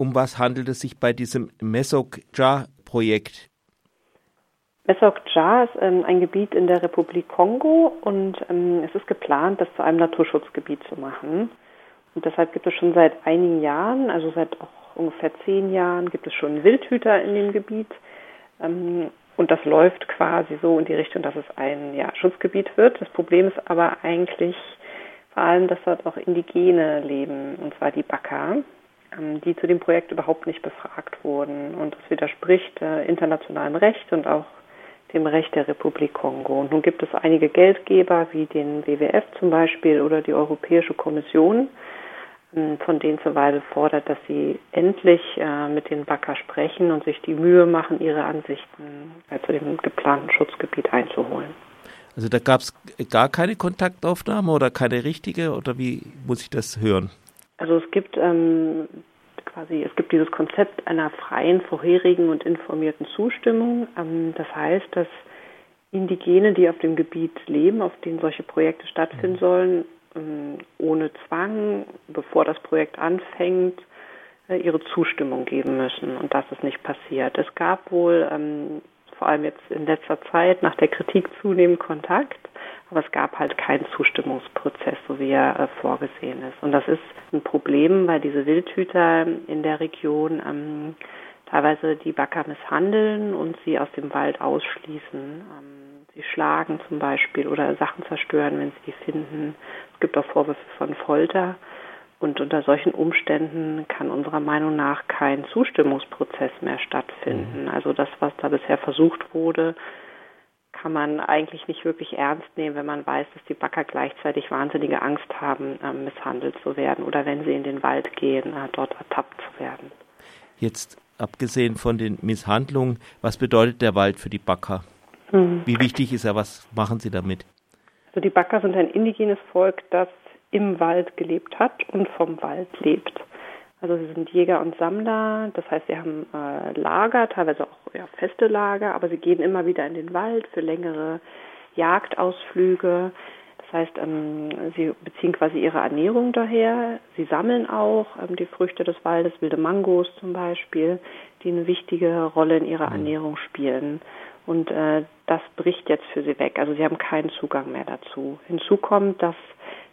Um was handelt es sich bei diesem Mesokja-Projekt? Mesokja ist ähm, ein Gebiet in der Republik Kongo und ähm, es ist geplant, das zu einem Naturschutzgebiet zu machen. Und deshalb gibt es schon seit einigen Jahren, also seit auch ungefähr zehn Jahren, gibt es schon Wildhüter in dem Gebiet. Ähm, und das läuft quasi so in die Richtung, dass es ein ja, Schutzgebiet wird. Das Problem ist aber eigentlich vor allem, dass dort auch Indigene leben, und zwar die Baka, die zu dem Projekt überhaupt nicht befragt wurden. Und das widerspricht äh, internationalem Recht und auch dem Recht der Republik Kongo. Und nun gibt es einige Geldgeber wie den WWF zum Beispiel oder die Europäische Kommission, ähm, von denen zuweilen fordert, dass sie endlich äh, mit den Backer sprechen und sich die Mühe machen, ihre Ansichten äh, zu dem geplanten Schutzgebiet einzuholen. Also da gab es gar keine Kontaktaufnahme oder keine richtige oder wie muss ich das hören? Also es gibt ähm, quasi, es gibt dieses Konzept einer freien, vorherigen und informierten Zustimmung. Ähm, das heißt, dass Indigene, die auf dem Gebiet leben, auf denen solche Projekte stattfinden mhm. sollen, ähm, ohne Zwang, bevor das Projekt anfängt, äh, ihre Zustimmung geben müssen. Und das ist nicht passiert. Es gab wohl ähm, vor allem jetzt in letzter Zeit nach der Kritik zunehmend Kontakt, aber es gab halt keinen Zustimmungsprozess, so wie er äh, vorgesehen ist. Und das ist ein Problem, weil diese Wildhüter in der Region ähm, teilweise die Backer misshandeln und sie aus dem Wald ausschließen. Ähm, sie schlagen zum Beispiel oder Sachen zerstören, wenn sie die finden. Es gibt auch Vorwürfe von Folter. Und unter solchen Umständen kann unserer Meinung nach kein Zustimmungsprozess mehr stattfinden. Mhm. Also das, was da bisher versucht wurde, kann man eigentlich nicht wirklich ernst nehmen, wenn man weiß, dass die Backer gleichzeitig wahnsinnige Angst haben, äh, misshandelt zu werden oder wenn sie in den Wald gehen, äh, dort ertappt zu werden. Jetzt abgesehen von den Misshandlungen, was bedeutet der Wald für die Backer? Mhm. Wie wichtig ist er? Was machen Sie damit? Also die Backer sind ein indigenes Volk, das im Wald gelebt hat und vom Wald lebt. Also sie sind Jäger und Sammler, das heißt, sie haben äh, Lager, teilweise auch ja, feste Lager, aber sie gehen immer wieder in den Wald für längere Jagdausflüge. Das heißt, ähm, sie beziehen quasi ihre Ernährung daher. Sie sammeln auch ähm, die Früchte des Waldes, wilde Mangos zum Beispiel, die eine wichtige Rolle in ihrer mhm. Ernährung spielen. Und äh, das bricht jetzt für sie weg. Also sie haben keinen Zugang mehr dazu. Hinzu kommt, dass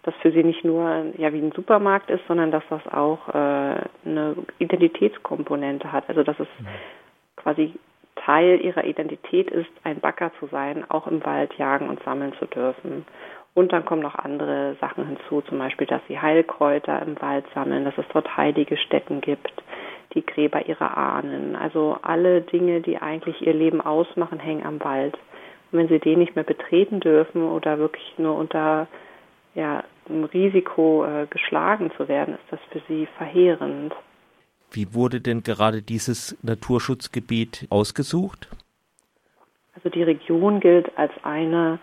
das für sie nicht nur ja wie ein Supermarkt ist, sondern dass das auch äh, eine Identitätskomponente hat. Also dass es mhm. quasi Teil ihrer Identität ist, ein Backer zu sein, auch im Wald jagen und sammeln zu dürfen. Und dann kommen noch andere Sachen hinzu, zum Beispiel, dass sie Heilkräuter im Wald sammeln, dass es dort heilige Stätten gibt, die Gräber ihrer Ahnen. Also alle Dinge, die eigentlich ihr Leben ausmachen, hängen am Wald. Und wenn sie den nicht mehr betreten dürfen oder wirklich nur unter ja, im Risiko äh, geschlagen zu werden, ist das für sie verheerend. Wie wurde denn gerade dieses Naturschutzgebiet ausgesucht? Also die Region gilt als eine,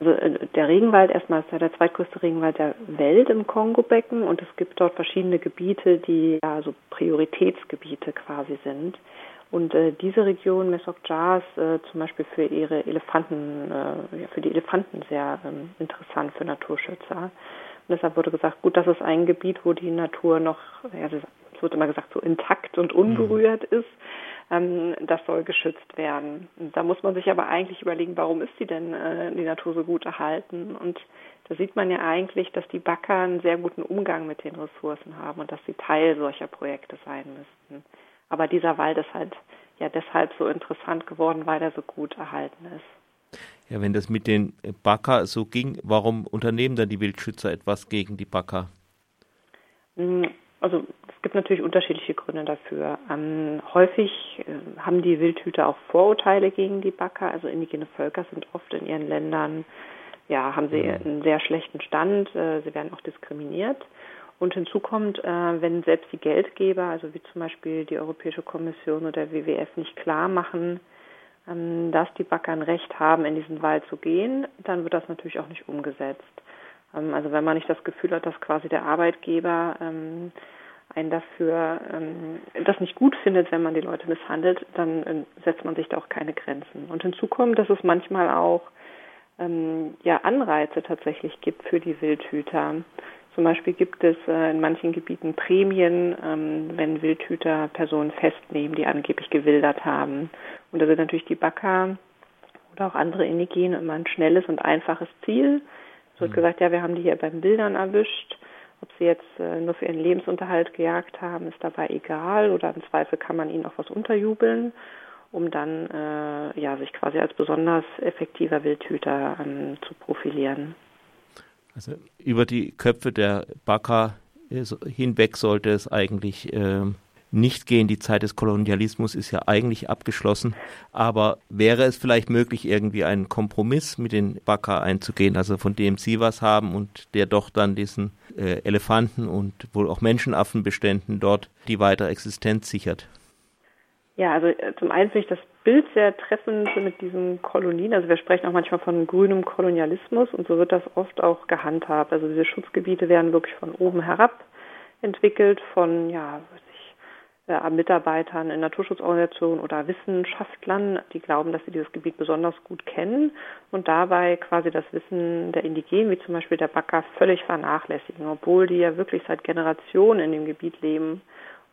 also äh, der Regenwald erstmal ist ja der zweitgrößte Regenwald der Welt im Kongo-Becken und es gibt dort verschiedene Gebiete, die ja so Prioritätsgebiete quasi sind. Und äh, diese Region Mesokja ist äh, zum Beispiel für ihre Elefanten, äh, ja, für die Elefanten sehr ähm, interessant für Naturschützer. Und deshalb wurde gesagt, gut, das ist ein Gebiet, wo die Natur noch, ja, es wird immer gesagt, so intakt und unberührt mhm. ist. Ähm, das soll geschützt werden. Da muss man sich aber eigentlich überlegen, warum ist die denn äh, die Natur so gut erhalten? Und da sieht man ja eigentlich, dass die Backer einen sehr guten Umgang mit den Ressourcen haben und dass sie Teil solcher Projekte sein müssten. Aber dieser Wald ist halt ja deshalb so interessant geworden, weil er so gut erhalten ist. Ja, wenn das mit den Backer so ging, warum unternehmen dann die Wildschützer etwas gegen die Backer? Also es gibt natürlich unterschiedliche Gründe dafür. Ähm, häufig äh, haben die Wildhüter auch Vorurteile gegen die Backer. Also indigene Völker sind oft in ihren Ländern, ja, haben sie einen sehr schlechten Stand. Äh, sie werden auch diskriminiert. Und hinzu kommt, äh, wenn selbst die Geldgeber, also wie zum Beispiel die Europäische Kommission oder WWF, nicht klar machen, ähm, dass die Backer ein Recht haben, in diesen Wald zu gehen, dann wird das natürlich auch nicht umgesetzt. Ähm, also wenn man nicht das Gefühl hat, dass quasi der Arbeitgeber ähm, einen dafür das nicht gut findet, wenn man die Leute misshandelt, dann äh, setzt man sich da auch keine Grenzen. Und hinzu kommt, dass es manchmal auch ja, Anreize tatsächlich gibt für die Wildhüter Zum Beispiel gibt es äh, in manchen Gebieten Prämien, ähm, wenn Wildhüter Personen festnehmen, die angeblich gewildert haben. Und da sind natürlich die Backer oder auch andere Indigene immer ein schnelles und einfaches Ziel. Es wird mhm. gesagt, ja, wir haben die hier beim Bildern erwischt. Ob sie jetzt äh, nur für ihren Lebensunterhalt gejagt haben, ist dabei egal oder im Zweifel kann man ihnen auch was unterjubeln, um dann äh, ja, sich quasi als besonders effektiver Wildhüter ähm, zu profilieren. Also über die Köpfe der Baka äh, hinweg sollte es eigentlich äh, nicht gehen. Die Zeit des Kolonialismus ist ja eigentlich abgeschlossen. Aber wäre es vielleicht möglich, irgendwie einen Kompromiss mit den Baka einzugehen, also von dem Sie was haben und der doch dann diesen äh, Elefanten und wohl auch Menschenaffenbeständen dort die weitere Existenz sichert? Ja, also äh, zum einen finde ich das Bild sehr treffend mit diesen Kolonien. Also wir sprechen auch manchmal von grünem Kolonialismus und so wird das oft auch gehandhabt. Also diese Schutzgebiete werden wirklich von oben herab entwickelt, von ja, äh, Mitarbeitern in Naturschutzorganisationen oder Wissenschaftlern, die glauben, dass sie dieses Gebiet besonders gut kennen und dabei quasi das Wissen der Indigenen, wie zum Beispiel der Backer, völlig vernachlässigen, obwohl die ja wirklich seit Generationen in dem Gebiet leben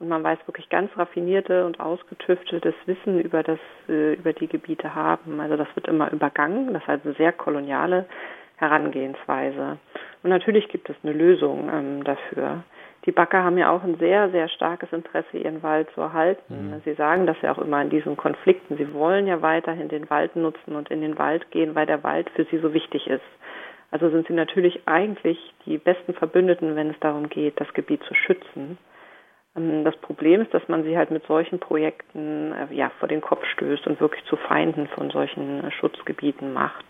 und man weiß wirklich ganz raffinierte und ausgetüfteltes Wissen über das, äh, über die Gebiete haben. Also das wird immer übergangen. Das ist halt eine sehr koloniale Herangehensweise. Und natürlich gibt es eine Lösung ähm, dafür. Die Backer haben ja auch ein sehr, sehr starkes Interesse, ihren Wald zu erhalten. Mhm. Sie sagen das ja auch immer in diesen Konflikten. Sie wollen ja weiterhin den Wald nutzen und in den Wald gehen, weil der Wald für sie so wichtig ist. Also sind sie natürlich eigentlich die besten Verbündeten, wenn es darum geht, das Gebiet zu schützen. Ähm, das Problem ist, dass man sie halt mit solchen Projekten äh, ja, vor den Kopf stößt und wirklich zu Feinden von solchen Schutzgebieten macht.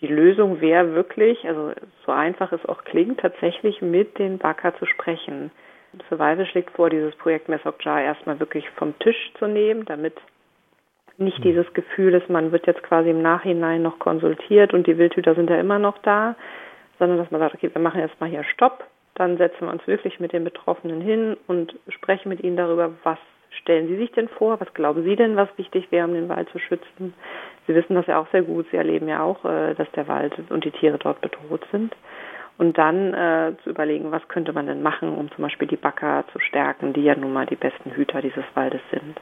Die Lösung wäre wirklich, also so einfach es auch klingt, tatsächlich mit den Baka zu sprechen. Survival schlägt vor, dieses Projekt Mesokjar erstmal wirklich vom Tisch zu nehmen, damit nicht hm. dieses Gefühl ist, man wird jetzt quasi im Nachhinein noch konsultiert und die Wildhüter sind ja immer noch da, sondern dass man sagt, okay, wir machen erstmal hier Stopp, dann setzen wir uns wirklich mit den Betroffenen hin und sprechen mit ihnen darüber, was stellen Sie sich denn vor? Was glauben Sie denn, was wichtig wäre, um den Wald zu schützen? Sie wissen das ja auch sehr gut. Sie erleben ja auch, äh, dass der Wald und die Tiere dort bedroht sind. Und dann äh, zu überlegen, was könnte man denn machen, um zum Beispiel die Backer zu stärken, die ja nun mal die besten Hüter dieses Waldes sind.